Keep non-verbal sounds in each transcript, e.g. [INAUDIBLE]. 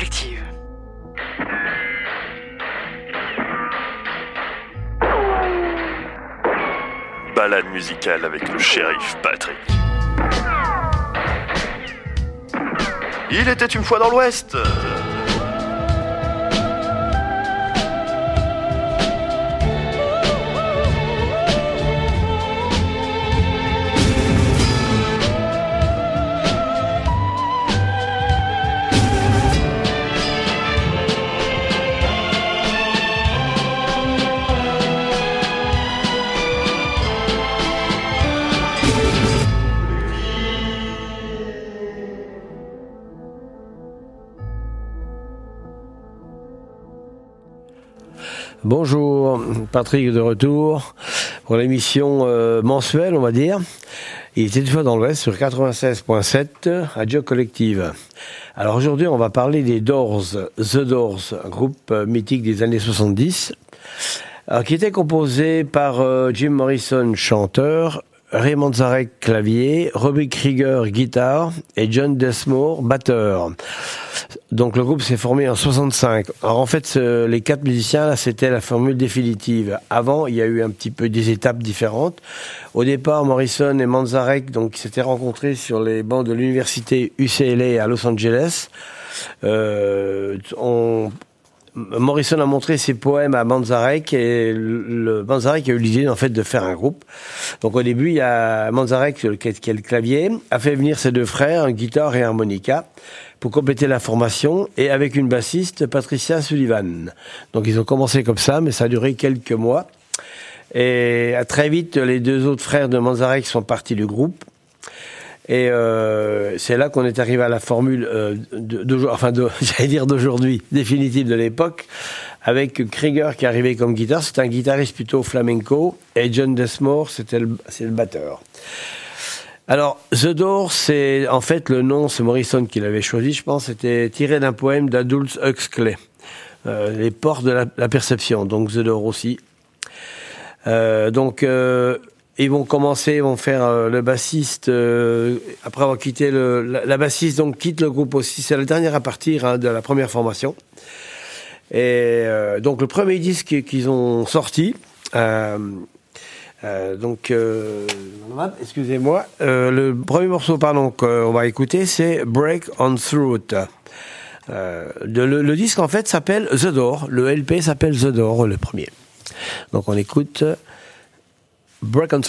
collective. Balade musicale avec le shérif Patrick. Il était une fois dans l'Ouest. Bonjour, Patrick de retour pour l'émission euh, mensuelle, on va dire. Il était une fois dans l'Ouest sur 96.7, Radio Collective. Alors aujourd'hui, on va parler des Doors, The Doors, un groupe euh, mythique des années 70, alors, qui était composé par euh, Jim Morrison, chanteur, Raymond Zarek, clavier, Robbie Krieger, guitare, et John Desmore, batteur. Donc le groupe s'est formé en 65. Alors en fait, les quatre musiciens, là, c'était la formule définitive. Avant, il y a eu un petit peu des étapes différentes. Au départ, Morrison et Manzarek donc s'étaient rencontrés sur les bancs de l'université UCLA à Los Angeles. Euh, Morrison a montré ses poèmes à Manzarek et le, Manzarek a eu l'idée en fait de faire un groupe. Donc au début, il y a Manzarek qui est le clavier, a fait venir ses deux frères, un guitare et un harmonica pour compléter la formation et avec une bassiste, Patricia Sullivan. Donc ils ont commencé comme ça, mais ça a duré quelques mois. Et très vite, les deux autres frères de Manzarek sont partis du groupe. Et euh, c'est là qu'on est arrivé à la formule, euh, enfin, [LAUGHS] d'aujourd'hui, définitive de l'époque, avec Krieger qui arrivé comme guitare. C'est un guitariste plutôt flamenco, et John Desmore, c'était c'est le batteur. Alors, The Door, c'est en fait le nom, c'est Morrison qui l'avait choisi, je pense, c'était tiré d'un poème d'Adults Huxley, euh, Les portes de la, perception, donc The Door aussi. Euh, donc, euh, ils vont commencer, ils vont faire euh, le bassiste euh, après avoir quitté le la, bassiste donc quitte le groupe aussi. C'est la dernière à partir hein, de la première formation. Et euh, donc le premier disque qu'ils ont sorti. donc, excusez-moi, le premier morceau pardon qu'on va écouter, c'est Break on Through. le, le, disque en fait s'appelle The Door. Le LP s'appelle The Door, le premier. Donc on écoute. Break on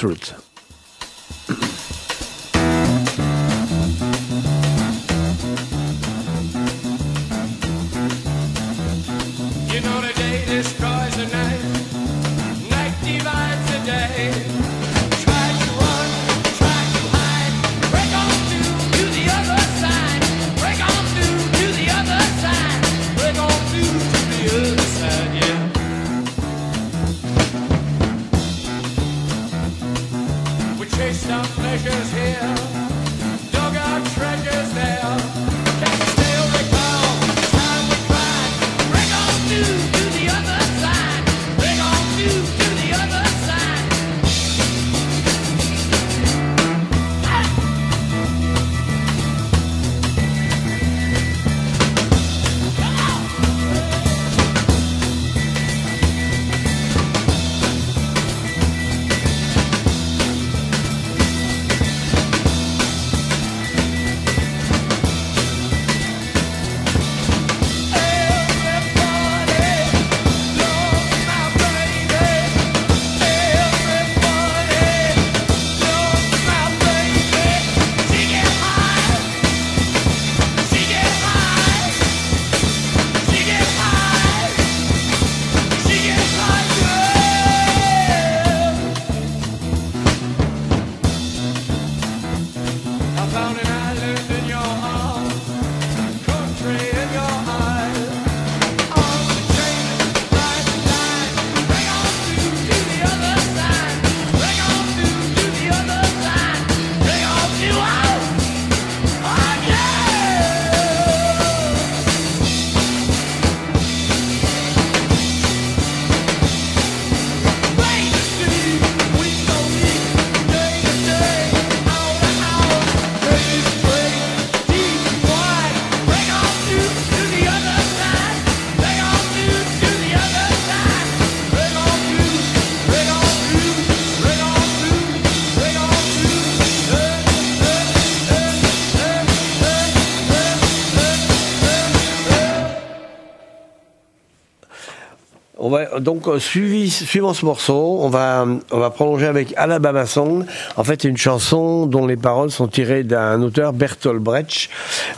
donc euh, suivant ce morceau, on va on va prolonger avec Alabama Song. En fait, une chanson dont les paroles sont tirées d'un auteur Bertolt Brecht.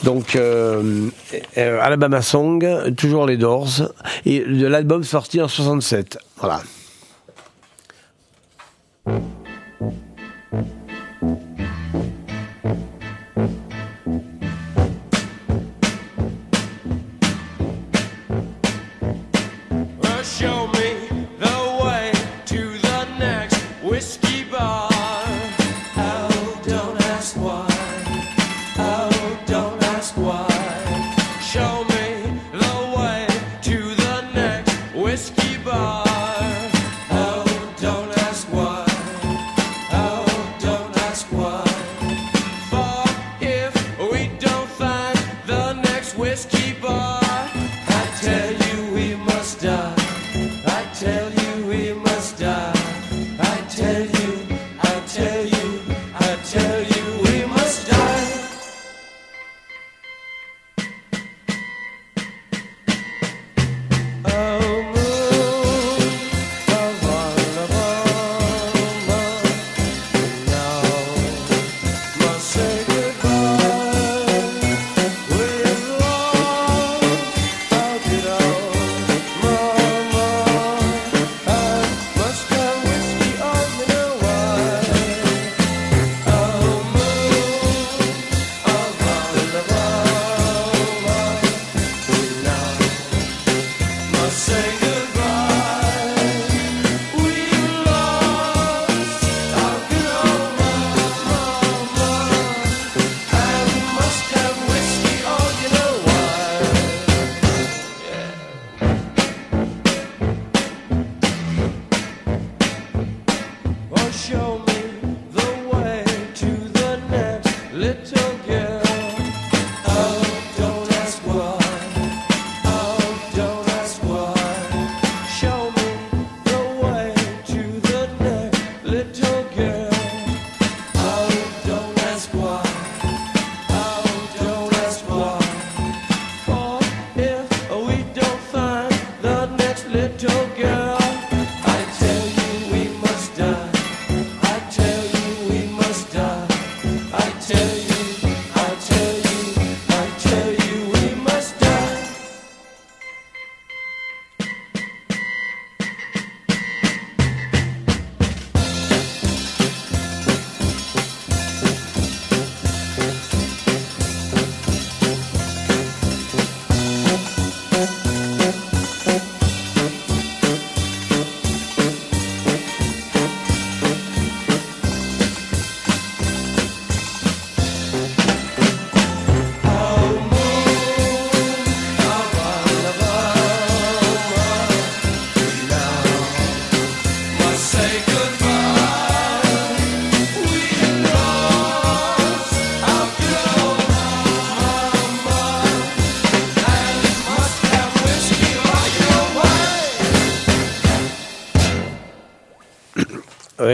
Donc euh, euh, Alabama Song, toujours les Doors et de l'album sorti en 67. Voilà.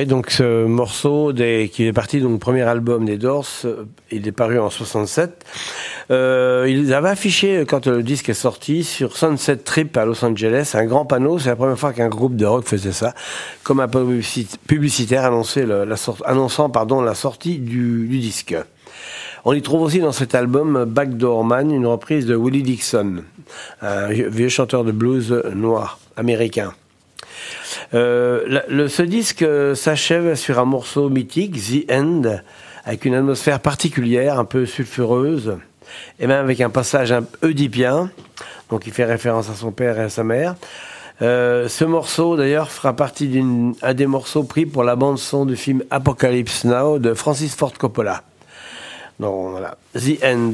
Donc ce morceau qui est parti donc premier album des Doors, euh, il est paru en 67. Euh, ils avaient affiché quand le disque est sorti sur Sunset Trip à Los Angeles un grand panneau. C'est la première fois qu'un groupe de rock faisait ça, comme un publicitaire annonçant la sortie du, du disque. On y trouve aussi dans cet album Backdoor Man une reprise de Willie Dixon, un vieux chanteur de blues noir américain. Euh, ce disque s'achève sur un morceau mythique, The End, avec une atmosphère particulière, un peu sulfureuse, et même avec un passage un oedipien, donc il fait référence à son père et à sa mère. Euh, ce morceau, d'ailleurs, fera partie d'un des morceaux pris pour la bande son du film Apocalypse Now de Francis Ford Coppola. Donc voilà, The End.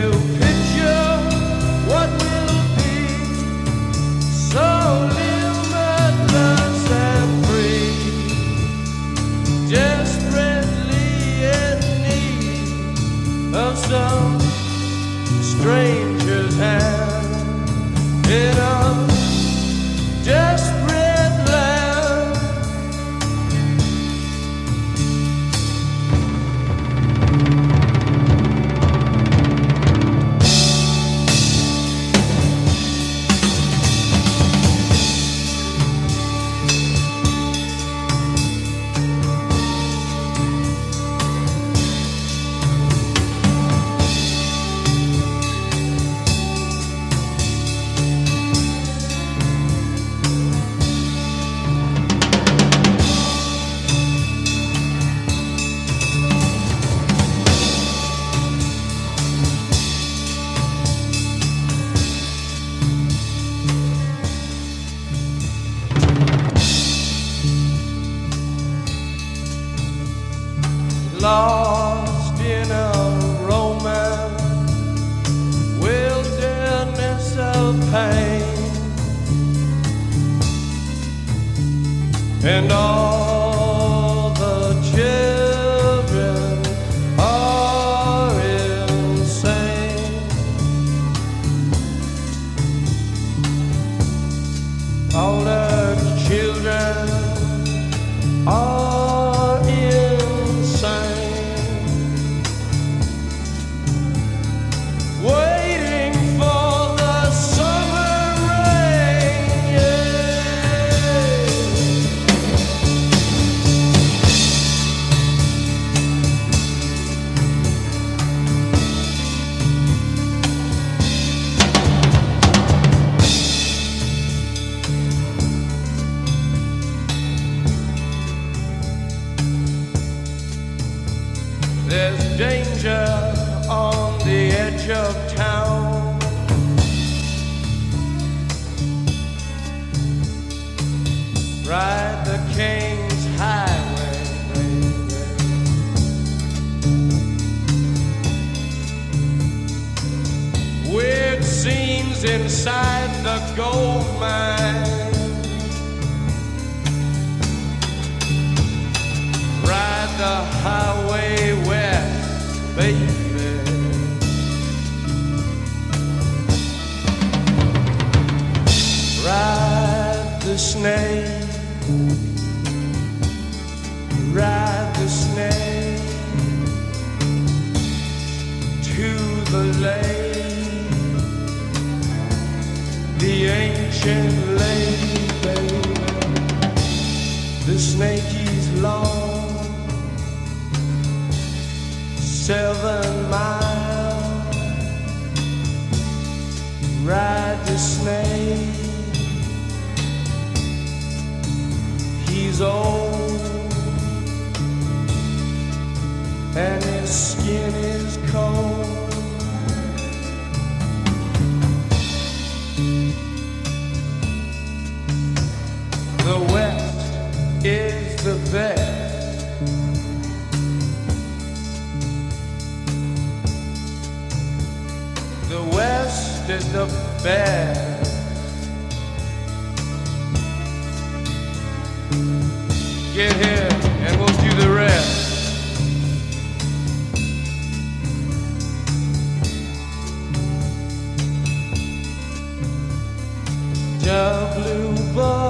you. Is the bed. Get here and we'll do the rest. The blue ball.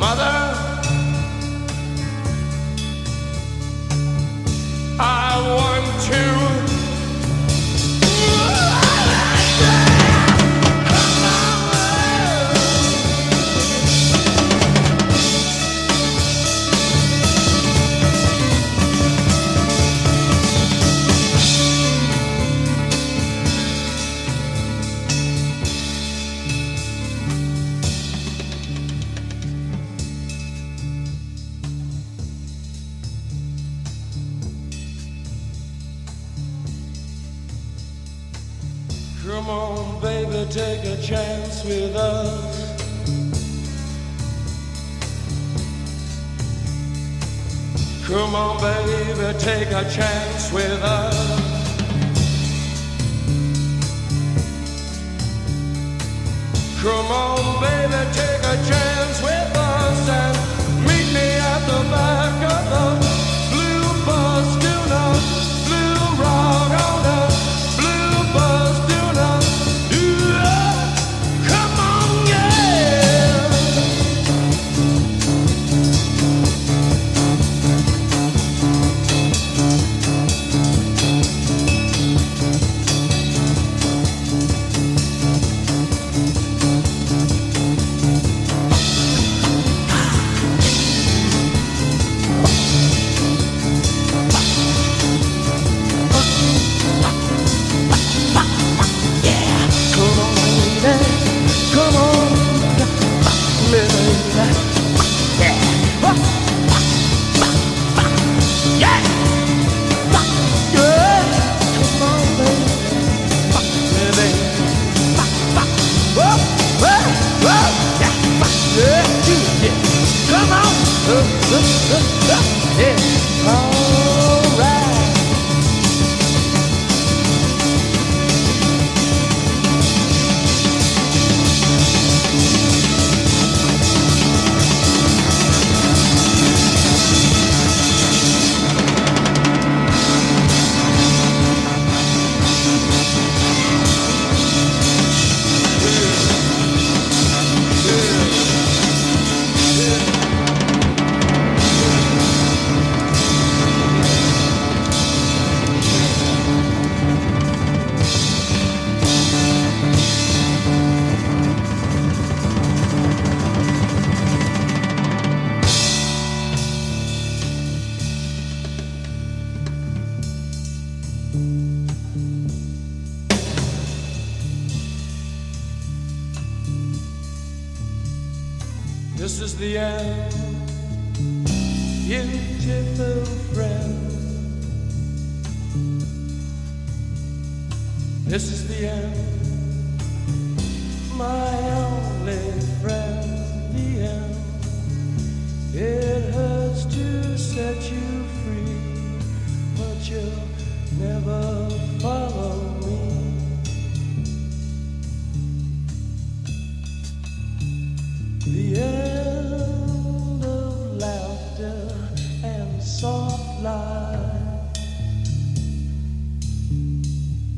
Mother, I want to. A chance with us.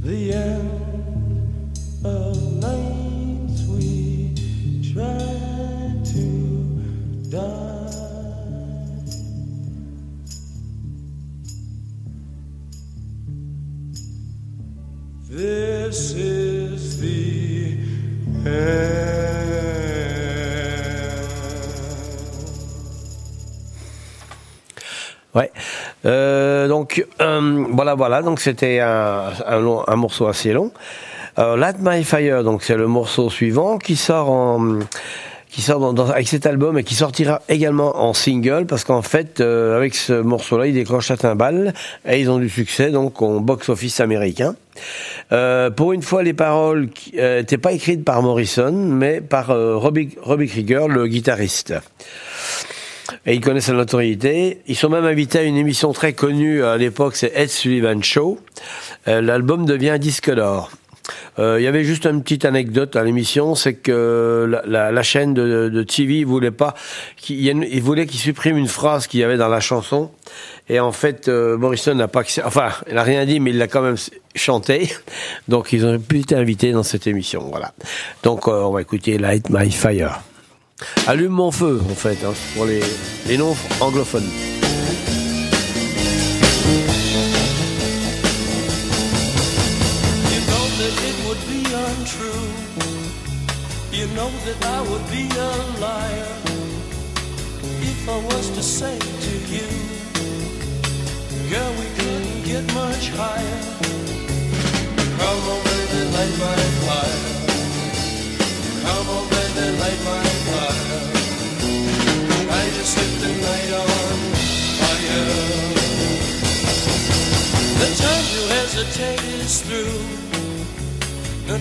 The end voilà, voilà. Donc c'était un, morceau assez long. Euh, Light My Fire, donc c'est le morceau suivant qui sort en qui sort avec cet album et qui sortira également en single parce qu'en fait euh, avec ce morceau-là ils décrochent la timbale et ils ont du succès donc en box-office américain. Euh, pour une fois les paroles n'étaient pas écrites par Morrison mais par euh, Robbie, Robbie Krieger le guitariste. Et ils connaissent la notoriété. Ils sont même invités à une émission très connue à l'époque, c'est Ed Sullivan Show. Euh, L'album devient disque d'or. Euh, Il y avait juste une petite anecdote à l'émission, c'est que la, chaîne de, TV voulait pas, qu'il une- il voulait qu'ils suppriment une phrase qu'il y avait dans la chanson. Et en fait, euh, Morrison n'a pas, enfin, il n'a rien dit, mais il l'a quand même chanté. Donc, ils ont pu être invités dans cette émission. Voilà. Donc, on va écouter Light My Fire. Allume mon feu, en fait, hein, pour les, les noms anglophones.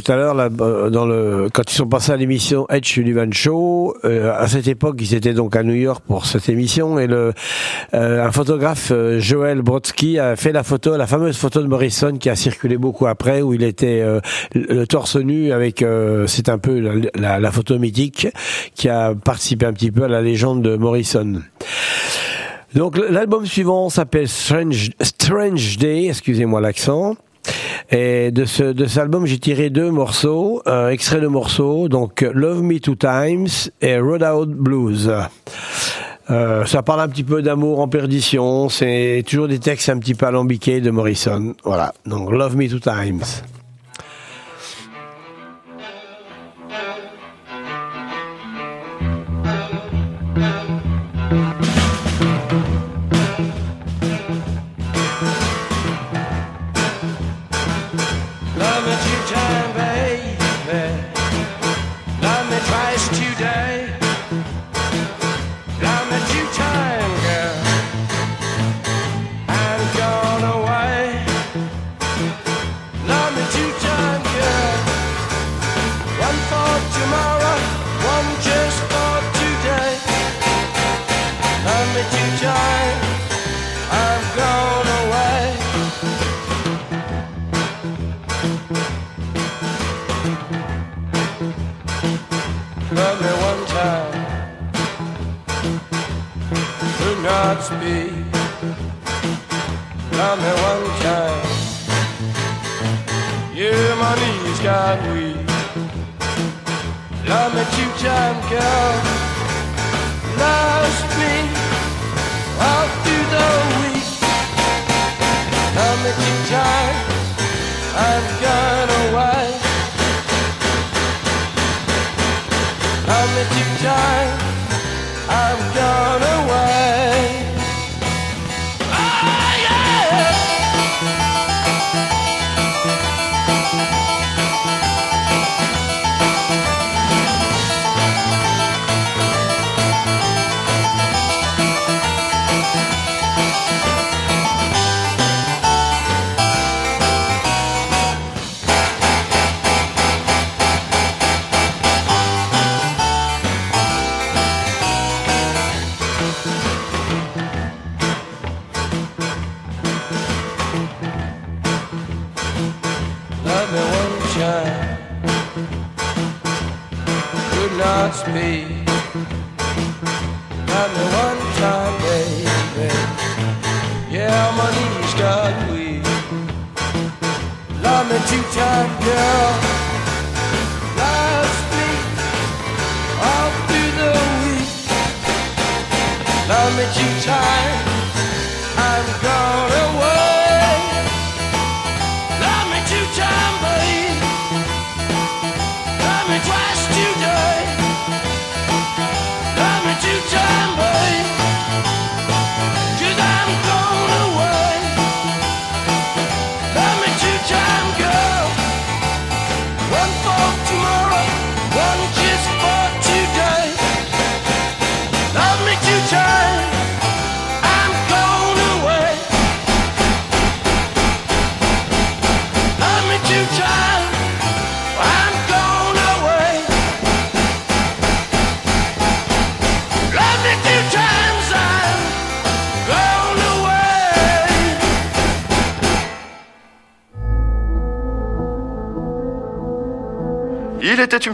tout à l'heure, euh, dans le, quand ils sont passés à l'émission Edge Sullivan Show, euh, à cette époque, ils étaient donc à New York pour cette émission, et le, euh, un photographe, euh, Joel Brodsky, a fait la photo, la fameuse photo de Morrison qui a circulé beaucoup après, où il était euh, le torse nu avec, euh, c'est un peu la, la- la photo mythique qui a participé un petit peu à la légende de Morrison. Donc l'album suivant s'appelle Strange, Strange Day, excusez-moi l'accent. Et de ce de cet album, j'ai tiré deux morceaux, euh, extraits de morceaux, donc Love Me Two Times et Roadhouse Blues. Euh, ça parle un petit peu d'amour en perdition, c'est toujours des textes un petit peu alambiqués de Morrison. Voilà, donc Love Me Two Times. Knees got weak. Love me two time, girl. Lost me all through the week. Love me two time, I've gone away. Love me two time,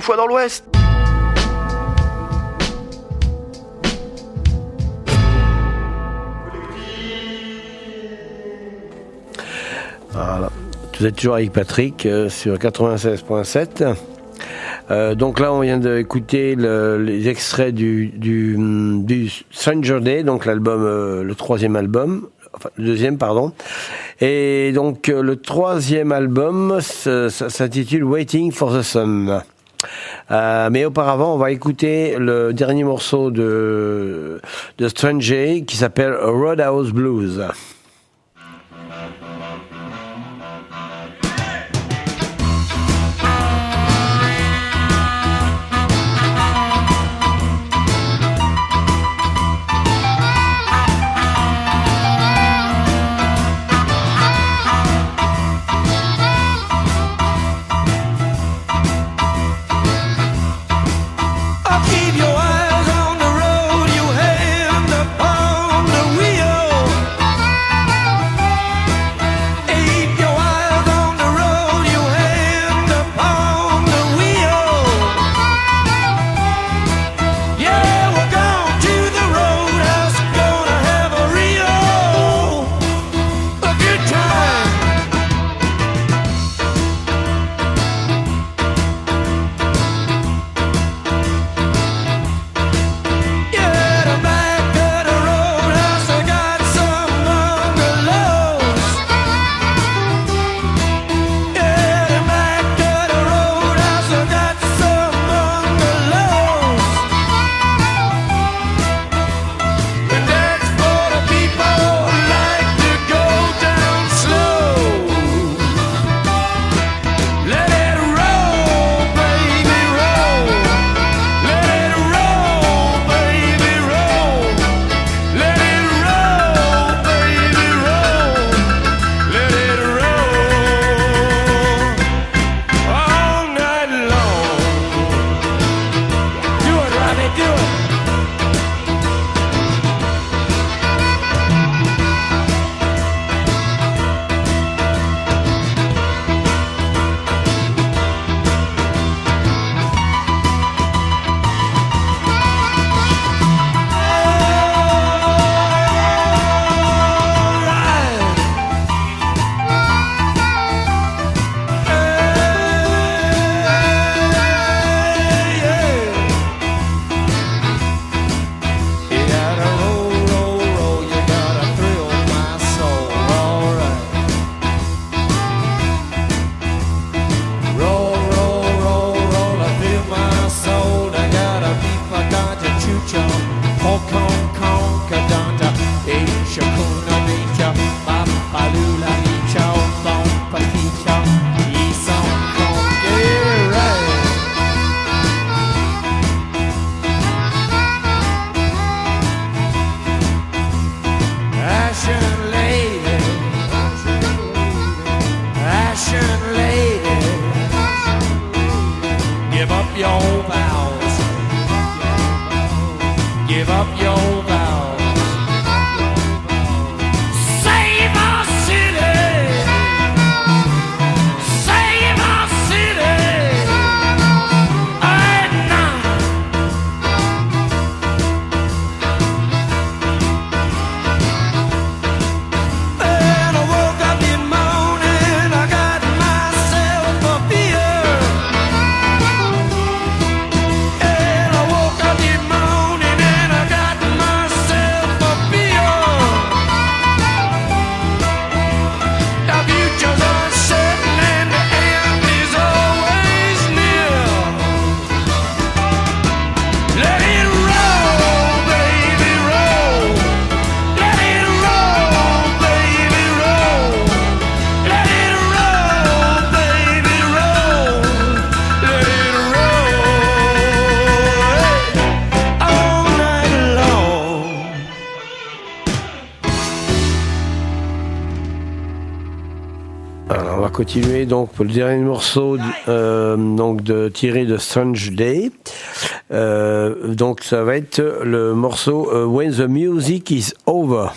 fois dans l'Ouest. Voilà. Vous êtes toujours avec Patrick euh, sur 96.7. Euh, donc là, on vient d'écouter les extraits du, du, mm, du Stranger Day, donc l'album, euh, le troisième album, enfin le deuxième, pardon. Et donc le troisième album s'intitule Waiting for the Sun. Euh, mais auparavant, on va écouter le dernier morceau de, de Strange qui s'appelle Roadhouse Blues. keep donc pour le dernier morceau euh, donc de tiré de Strange Day. Euh, donc ça va être le morceau euh, When the Music is Over.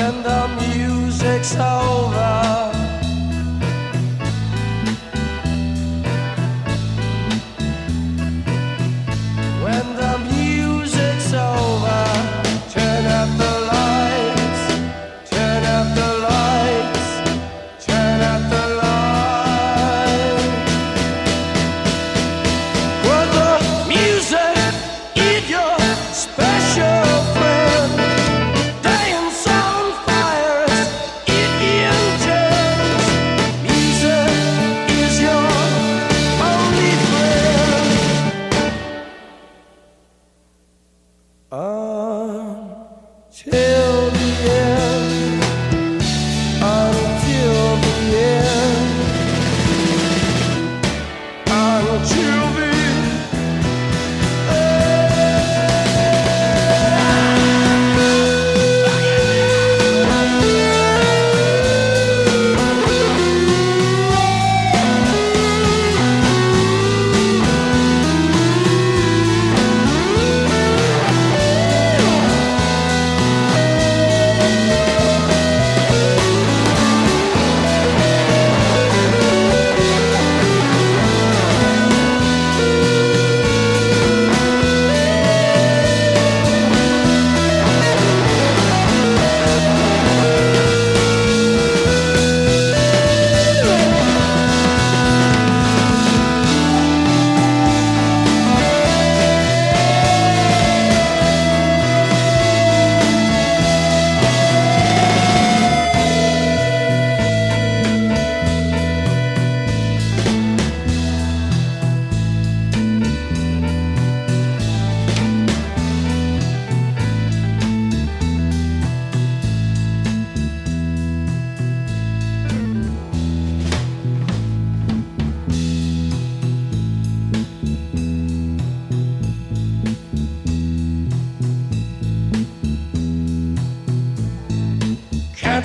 when the music's over.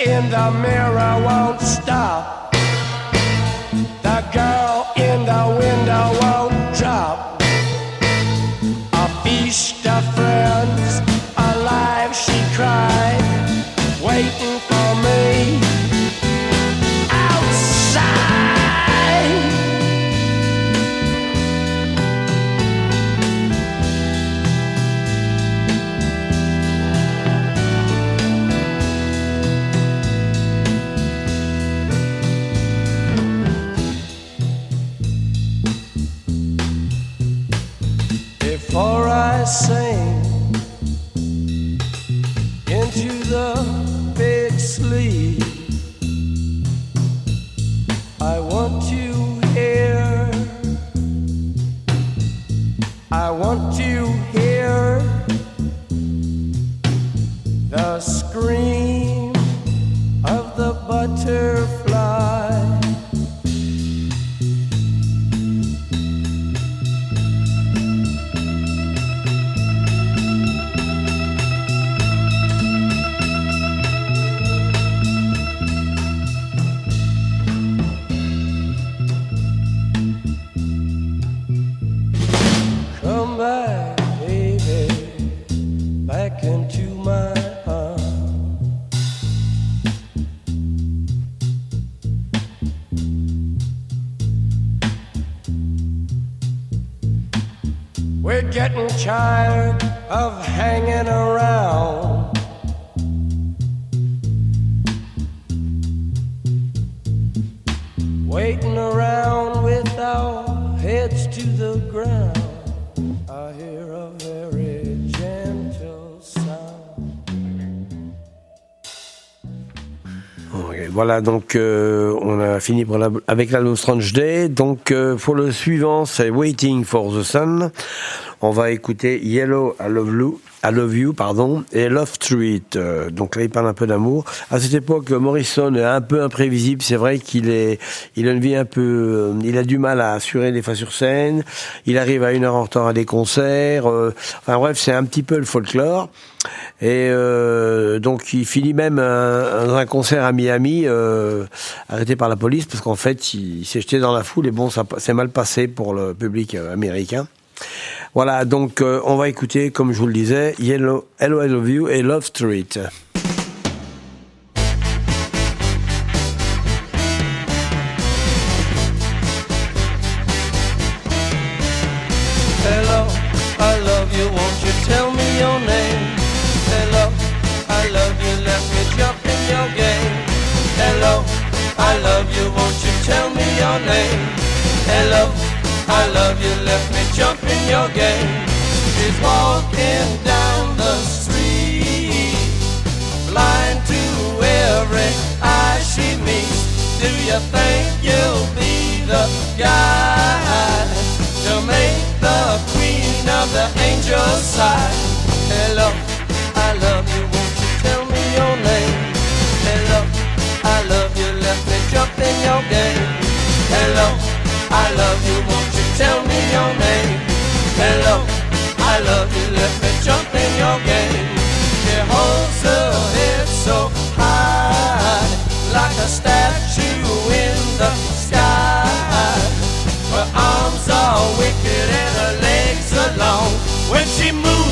in the mirror won't stop. I want you Donc euh, on a fini pour la- avec l'album Strange Day. Donc euh, pour le suivant, c'est Waiting for the Sun. On va écouter Yellow I Love You, I Love You pardon, et Love Street. Euh, donc là, il parle un peu d'amour. À cette époque, Morrison est un peu imprévisible. C'est vrai qu'il est, il a une vie un peu, euh, il a du mal à assurer des fois sur scène. Il arrive à une heure en retard à des concerts. enfin bref, c'est un petit peu le folklore. Et euh, donc il finit même un, dans un concert à Miami, euh, arrêté par la police parce qu'en fait il, s'est jeté dans la foule et bon ça s'est mal passé pour le public américain. Voilà donc euh, on va écouter comme je vous le disais Yellow, Hello I Love You et Love Street. Jump in. She's walking down the street, blind to every eye she meets. Do you think you'll be the guy to make the queen of the angels sigh? Hello, I love you, won't you tell me your name? Hello, I love you, let me jump in your game. Hello, I love you, won't you tell me your name? Hello, I love you, let me jump in your game. She holds her head so high, like a statue in the sky. Her arms are wicked and her legs are long. When she moves,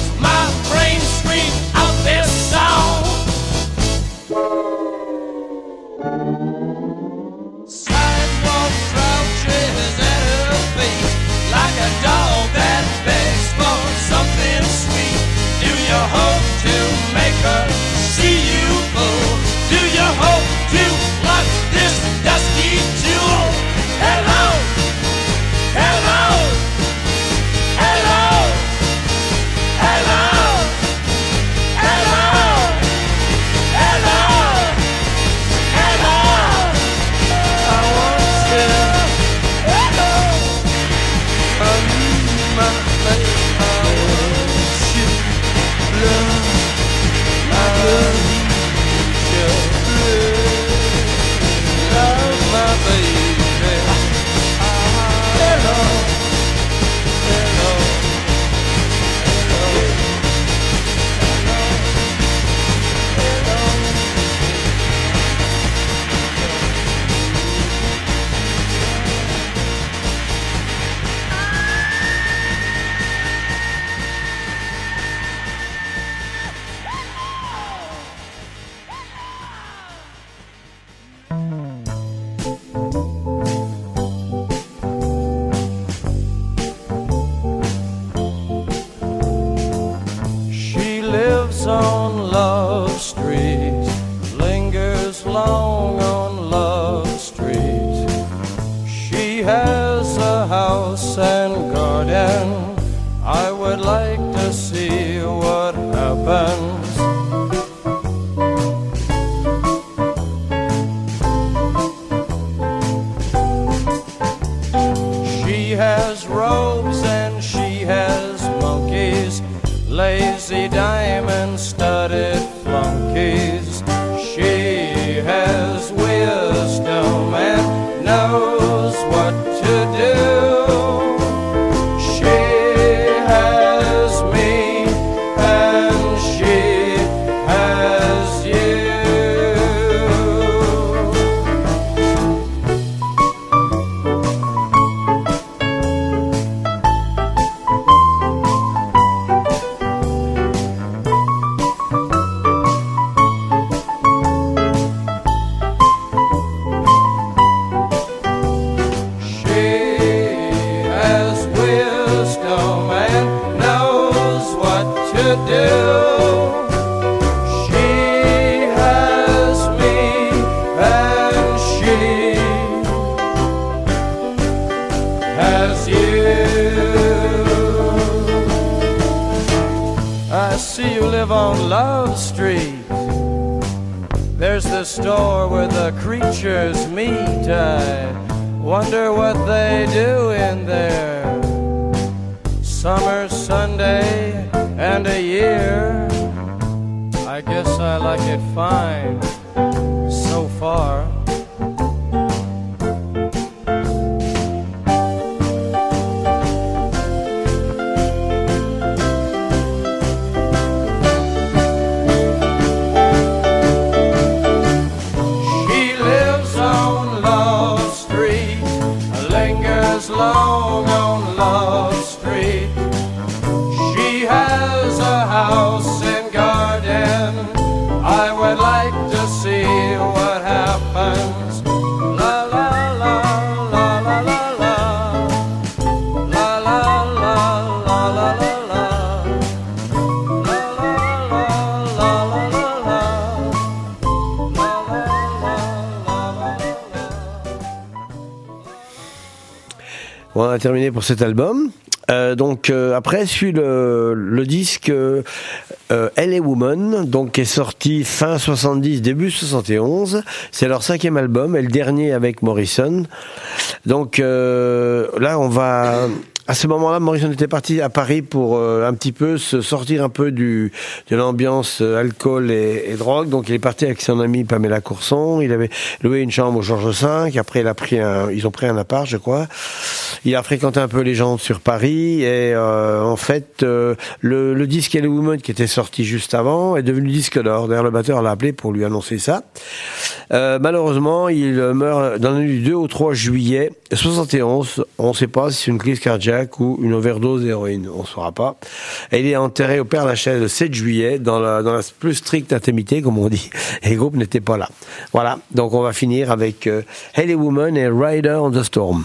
store where the creatures meet. I wonder what they do in there. Summer, Sunday, and a year. I guess I like it fine cet album. Euh, donc euh, après suit le, disque euh, euh, LA Woman, donc qui est sorti fin 70, début 71. C'est leur cinquième album et le dernier avec Morrison. Donc là, on va à ce moment-là, Morrison était parti à Paris pour euh, un petit peu se sortir un peu du de l'ambiance euh, alcool et, et drogue. Donc il est parti avec son ami Pamela Courson. Il avait loué une chambre au Georges V. Après, il a pris un, ils ont pris un appart, je crois. Il a fréquenté un peu les gens sur Paris et euh, en fait, euh, le, le disque Hello Woman qui était sorti juste avant est devenu disque d'or. D'ailleurs, le batteur l'a appelé pour lui annoncer ça. Euh, malheureusement, il meurt dans la nuit du 2 au 3 juillet 71. On ne sait pas si c'est une crise cardiaque ou une overdose d'héroïne. On ne saura pas. Et il est enterré au Père Lachaise le 7 juillet dans la, plus stricte intimité, comme on dit. [LAUGHS] Et le groupe n'était pas là. Voilà. Donc on va finir avec euh, Woman et Rider on the Storm.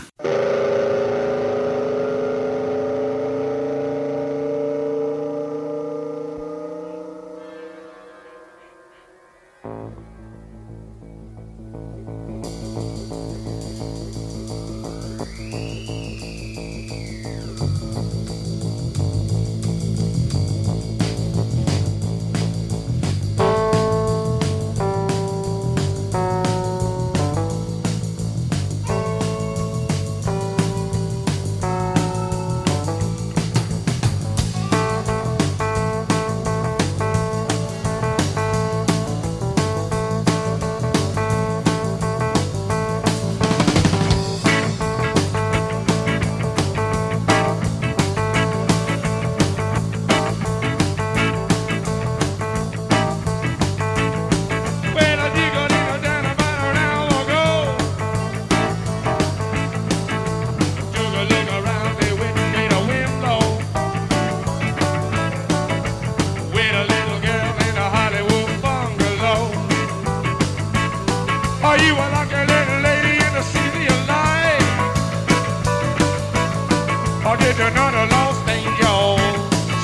or did another lost angel?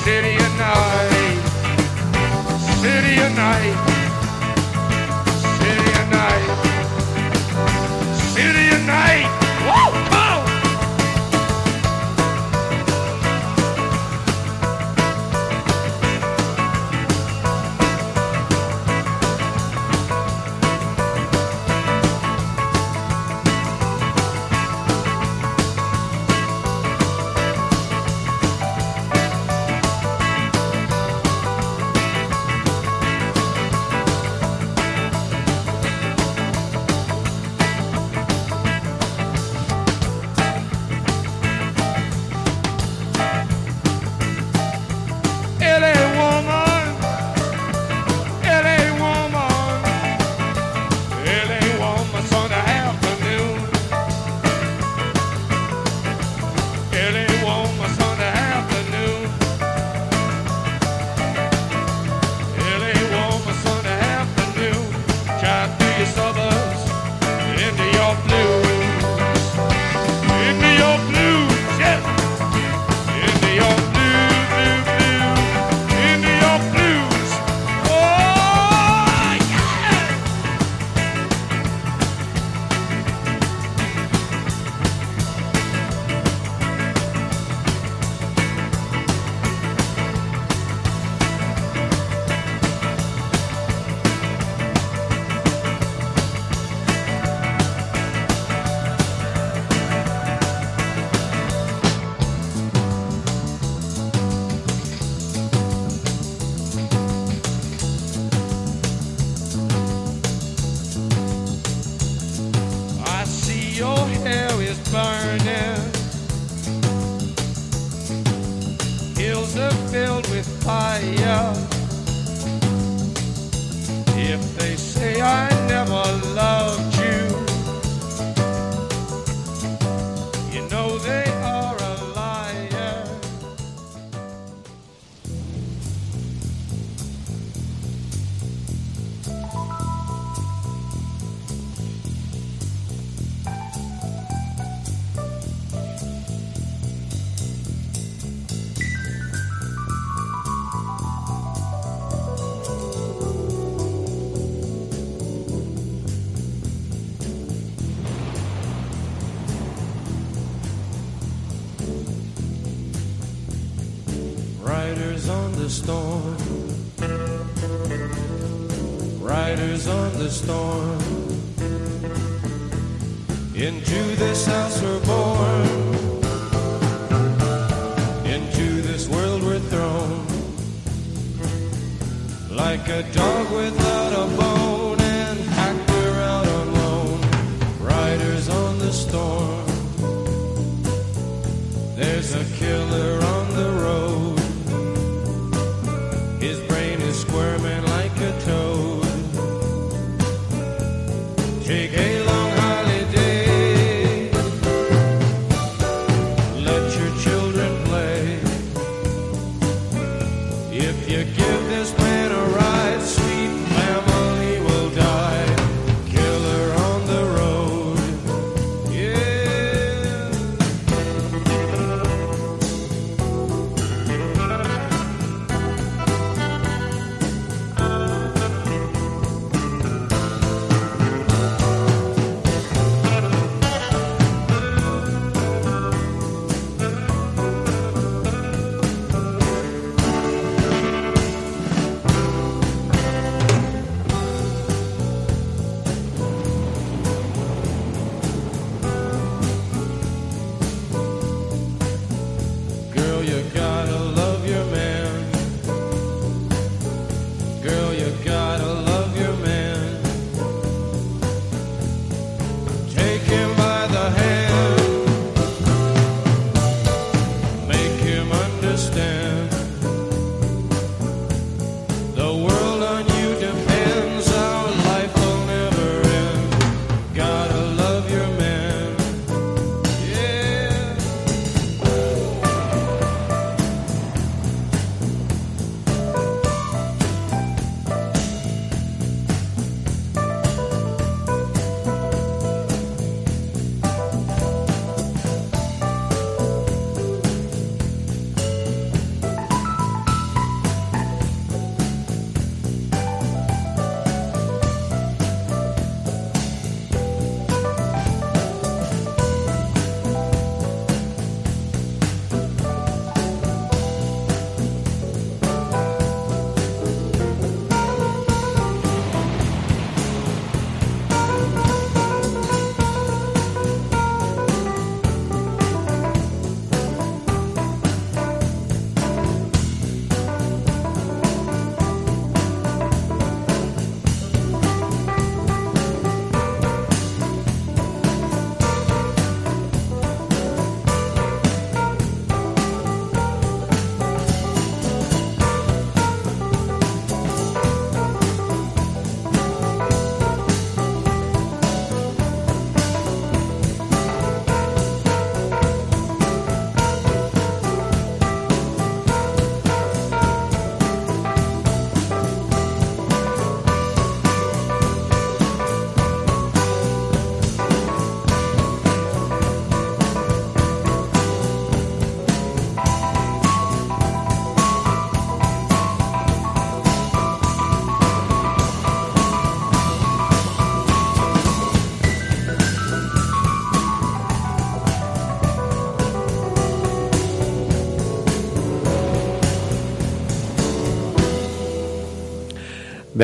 City at night, city night. Are filled with fire. If they say I never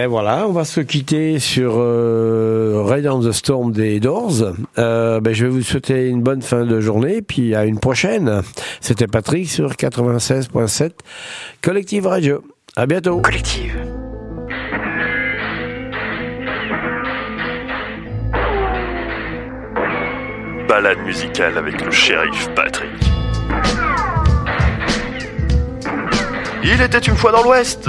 Ben voilà, on va se quitter sur euh, Raid on the Storm des Doors. Euh, ben je vais vous souhaiter une bonne fin de journée, puis à une prochaine. C'était Patrick sur 96.7 Collective Radio. À bientôt. Collective. Balade musicale avec le shérif Patrick. Il était une fois dans l'Ouest